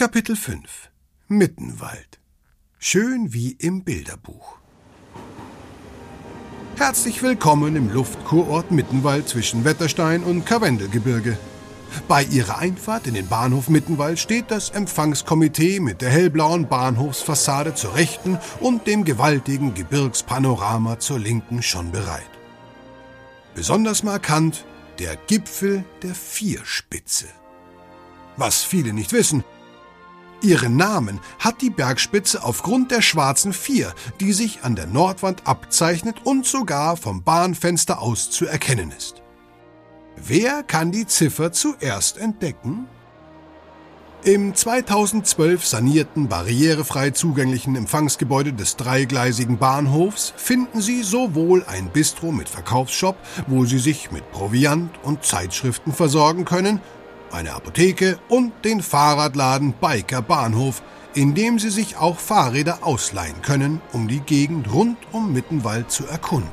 Kapitel 5 Mittenwald Schön wie im Bilderbuch Herzlich willkommen im Luftkurort Mittenwald zwischen Wetterstein und Karwendelgebirge. Bei ihrer Einfahrt in den Bahnhof Mittenwald steht das Empfangskomitee mit der hellblauen Bahnhofsfassade zur rechten und dem gewaltigen Gebirgspanorama zur linken schon bereit. Besonders markant der Gipfel der Vierspitze. Was viele nicht wissen, Ihren Namen hat die Bergspitze aufgrund der schwarzen Vier, die sich an der Nordwand abzeichnet und sogar vom Bahnfenster aus zu erkennen ist. Wer kann die Ziffer zuerst entdecken? Im 2012 sanierten, barrierefrei zugänglichen Empfangsgebäude des dreigleisigen Bahnhofs finden Sie sowohl ein Bistro mit Verkaufsshop, wo Sie sich mit Proviant und Zeitschriften versorgen können, eine Apotheke und den Fahrradladen Biker Bahnhof, in dem Sie sich auch Fahrräder ausleihen können, um die Gegend rund um Mittenwald zu erkunden.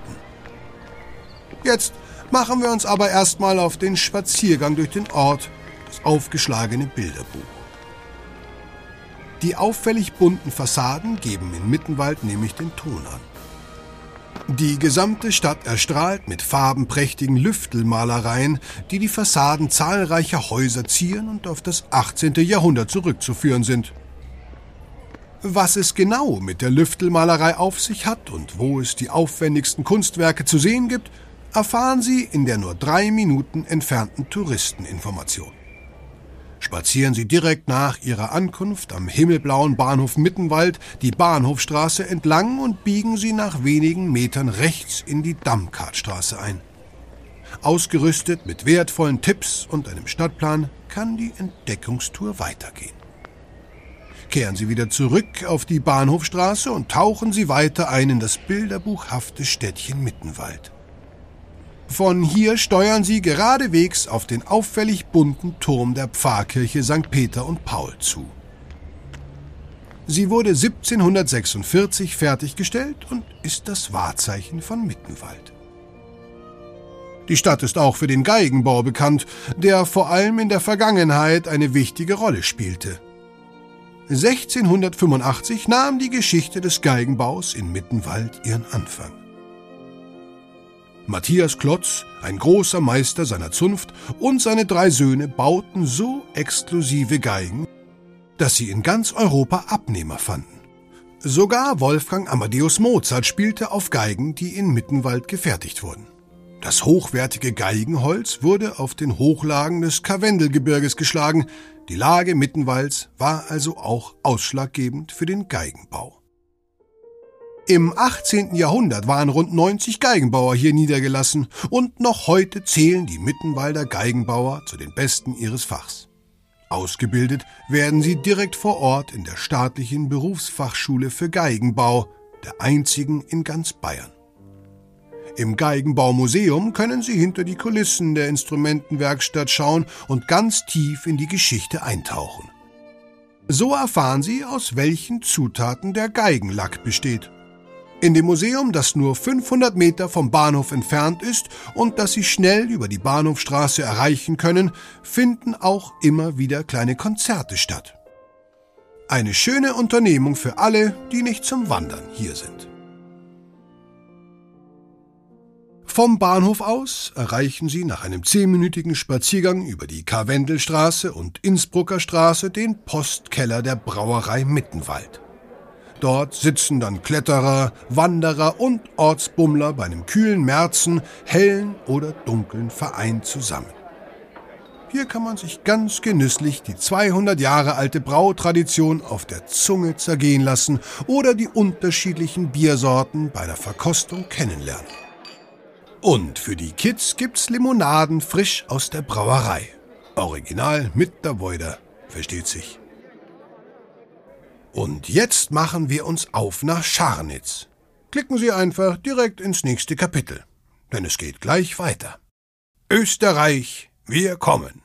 Jetzt machen wir uns aber erstmal auf den Spaziergang durch den Ort, das aufgeschlagene Bilderbuch. Die auffällig bunten Fassaden geben in Mittenwald nämlich den Ton an. Die gesamte Stadt erstrahlt mit farbenprächtigen Lüftelmalereien, die die Fassaden zahlreicher Häuser zieren und auf das 18. Jahrhundert zurückzuführen sind. Was es genau mit der Lüftelmalerei auf sich hat und wo es die aufwendigsten Kunstwerke zu sehen gibt, erfahren Sie in der nur drei Minuten entfernten Touristeninformation. Spazieren Sie direkt nach Ihrer Ankunft am himmelblauen Bahnhof Mittenwald die Bahnhofstraße entlang und biegen Sie nach wenigen Metern rechts in die Dammkartstraße ein. Ausgerüstet mit wertvollen Tipps und einem Stadtplan kann die Entdeckungstour weitergehen. Kehren Sie wieder zurück auf die Bahnhofstraße und tauchen Sie weiter ein in das bilderbuchhafte Städtchen Mittenwald. Von hier steuern sie geradewegs auf den auffällig bunten Turm der Pfarrkirche St. Peter und Paul zu. Sie wurde 1746 fertiggestellt und ist das Wahrzeichen von Mittenwald. Die Stadt ist auch für den Geigenbau bekannt, der vor allem in der Vergangenheit eine wichtige Rolle spielte. 1685 nahm die Geschichte des Geigenbaus in Mittenwald ihren Anfang. Matthias Klotz, ein großer Meister seiner Zunft, und seine drei Söhne bauten so exklusive Geigen, dass sie in ganz Europa Abnehmer fanden. Sogar Wolfgang Amadeus Mozart spielte auf Geigen, die in Mittenwald gefertigt wurden. Das hochwertige Geigenholz wurde auf den Hochlagen des Karwendelgebirges geschlagen. Die Lage Mittenwalds war also auch ausschlaggebend für den Geigenbau. Im 18. Jahrhundert waren rund 90 Geigenbauer hier niedergelassen und noch heute zählen die Mittenwalder Geigenbauer zu den besten ihres Fachs. Ausgebildet werden sie direkt vor Ort in der staatlichen Berufsfachschule für Geigenbau, der einzigen in ganz Bayern. Im Geigenbaumuseum können Sie hinter die Kulissen der Instrumentenwerkstatt schauen und ganz tief in die Geschichte eintauchen. So erfahren Sie, aus welchen Zutaten der Geigenlack besteht in dem Museum, das nur 500 Meter vom Bahnhof entfernt ist und das Sie schnell über die Bahnhofstraße erreichen können, finden auch immer wieder kleine Konzerte statt. Eine schöne Unternehmung für alle, die nicht zum Wandern hier sind. Vom Bahnhof aus erreichen Sie nach einem zehnminütigen Spaziergang über die Karwendelstraße und Innsbrucker Straße den Postkeller der Brauerei Mittenwald. Dort sitzen dann Kletterer, Wanderer und Ortsbummler bei einem kühlen Märzen, hellen oder dunklen Verein zusammen. Hier kann man sich ganz genüsslich die 200 Jahre alte Brautradition auf der Zunge zergehen lassen oder die unterschiedlichen Biersorten bei der Verkostung kennenlernen. Und für die Kids gibt's Limonaden frisch aus der Brauerei. Original mit der Woider, versteht sich. Und jetzt machen wir uns auf nach Scharnitz. Klicken Sie einfach direkt ins nächste Kapitel, denn es geht gleich weiter. Österreich, wir kommen.